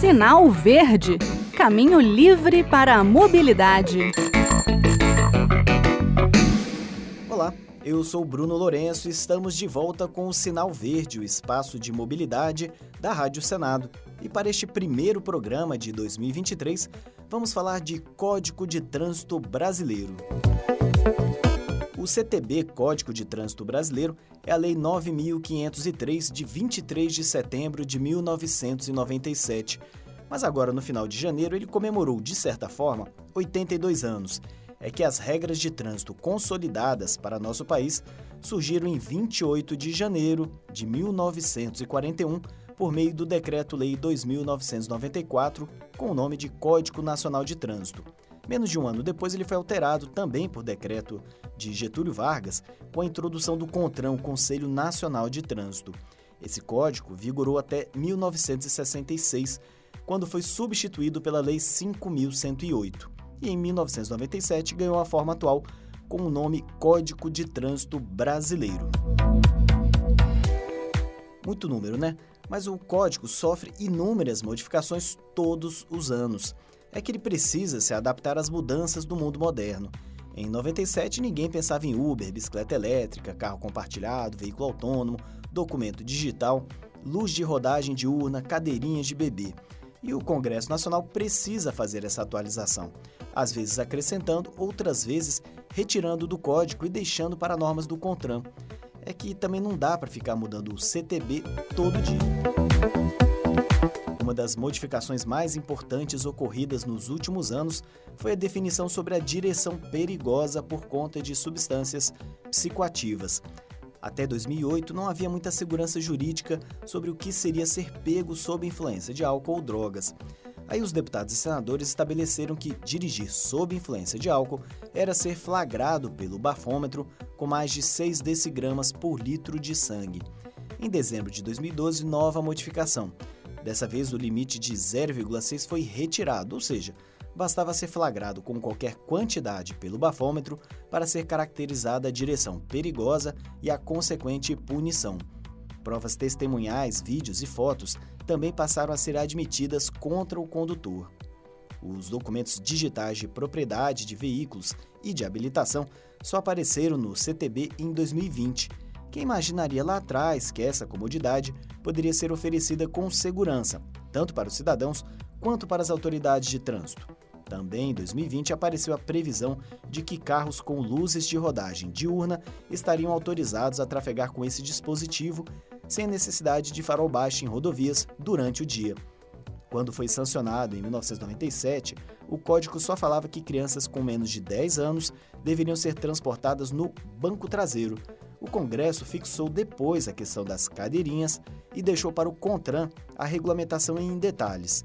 Sinal Verde Caminho livre para a mobilidade. Olá, eu sou Bruno Lourenço e estamos de volta com o Sinal Verde, o espaço de mobilidade da Rádio Senado. E para este primeiro programa de 2023, vamos falar de Código de Trânsito Brasileiro. O CTB, Código de Trânsito Brasileiro, é a Lei 9503 de 23 de setembro de 1997. Mas agora, no final de janeiro, ele comemorou, de certa forma, 82 anos. É que as regras de trânsito consolidadas para nosso país surgiram em 28 de janeiro de 1941 por meio do Decreto-Lei 2994, com o nome de Código Nacional de Trânsito. Menos de um ano depois, ele foi alterado também por decreto de Getúlio Vargas, com a introdução do CONTRAN, o Conselho Nacional de Trânsito. Esse código vigorou até 1966, quando foi substituído pela Lei 5.108. E em 1997 ganhou a forma atual com o nome Código de Trânsito Brasileiro. Muito número, né? Mas o código sofre inúmeras modificações todos os anos é que ele precisa se adaptar às mudanças do mundo moderno. Em 97, ninguém pensava em Uber, bicicleta elétrica, carro compartilhado, veículo autônomo, documento digital, luz de rodagem diurna, cadeirinhas de bebê. E o Congresso Nacional precisa fazer essa atualização, às vezes acrescentando, outras vezes retirando do código e deixando para normas do CONTRAN. É que também não dá para ficar mudando o CTB todo dia. Uma das modificações mais importantes ocorridas nos últimos anos foi a definição sobre a direção perigosa por conta de substâncias psicoativas. Até 2008 não havia muita segurança jurídica sobre o que seria ser pego sob influência de álcool ou drogas. Aí os deputados e senadores estabeleceram que dirigir sob influência de álcool era ser flagrado pelo bafômetro com mais de 6 decigramas por litro de sangue. Em dezembro de 2012, nova modificação. Dessa vez, o limite de 0,6 foi retirado, ou seja, bastava ser flagrado com qualquer quantidade pelo bafômetro para ser caracterizada a direção perigosa e a consequente punição. Provas testemunhais, vídeos e fotos também passaram a ser admitidas contra o condutor. Os documentos digitais de propriedade de veículos e de habilitação só apareceram no CTB em 2020 quem imaginaria lá atrás que essa comodidade poderia ser oferecida com segurança, tanto para os cidadãos quanto para as autoridades de trânsito? Também em 2020 apareceu a previsão de que carros com luzes de rodagem diurna estariam autorizados a trafegar com esse dispositivo sem necessidade de farol baixo em rodovias durante o dia. Quando foi sancionado em 1997, o código só falava que crianças com menos de 10 anos deveriam ser transportadas no banco traseiro, o Congresso fixou depois a questão das cadeirinhas e deixou para o CONTRAN a regulamentação em detalhes.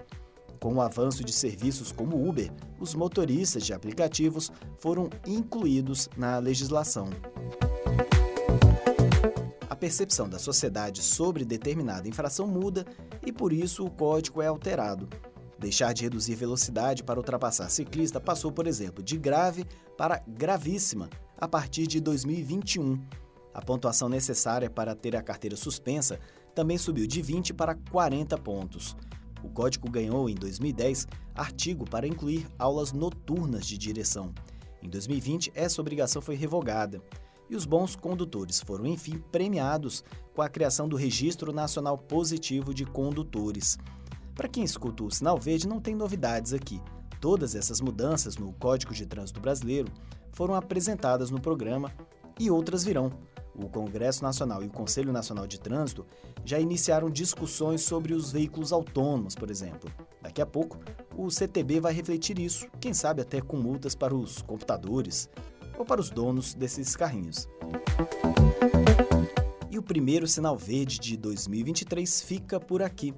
Com o avanço de serviços como Uber, os motoristas de aplicativos foram incluídos na legislação. A percepção da sociedade sobre determinada infração muda e por isso o código é alterado. Deixar de reduzir velocidade para ultrapassar ciclista passou, por exemplo, de grave para gravíssima a partir de 2021 a pontuação necessária para ter a carteira suspensa também subiu de 20 para 40 pontos. O código ganhou, em 2010, artigo para incluir aulas noturnas de direção. Em 2020, essa obrigação foi revogada. E os bons condutores foram, enfim, premiados com a criação do Registro Nacional Positivo de Condutores. Para quem escuta o Sinal Verde, não tem novidades aqui. Todas essas mudanças no Código de Trânsito Brasileiro foram apresentadas no programa e outras virão, o Congresso Nacional e o Conselho Nacional de Trânsito já iniciaram discussões sobre os veículos autônomos, por exemplo. Daqui a pouco, o CTB vai refletir isso, quem sabe até com multas para os computadores ou para os donos desses carrinhos. E o primeiro sinal verde de 2023 fica por aqui.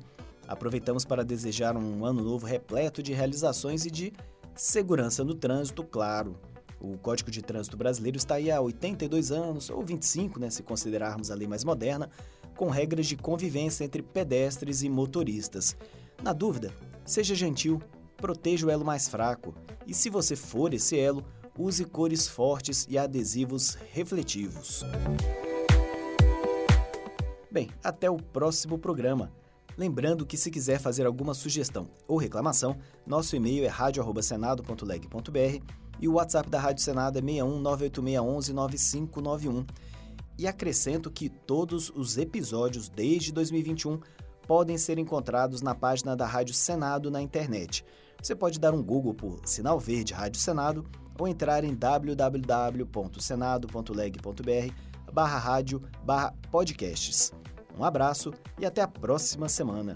Aproveitamos para desejar um ano novo repleto de realizações e de segurança no trânsito, claro. O Código de Trânsito Brasileiro está aí há 82 anos, ou 25, né, se considerarmos a lei mais moderna, com regras de convivência entre pedestres e motoristas. Na dúvida, seja gentil, proteja o elo mais fraco e, se você for esse elo, use cores fortes e adesivos refletivos. Bem, até o próximo programa. Lembrando que se quiser fazer alguma sugestão ou reclamação, nosso e-mail é radio@senado.leg.br e o WhatsApp da Rádio Senado é 61 98611 9591. E acrescento que todos os episódios desde 2021 podem ser encontrados na página da Rádio Senado na internet. Você pode dar um Google por Sinal Verde Rádio Senado ou entrar em www.senado.leg.br barra rádio barra podcasts. Um abraço e até a próxima semana.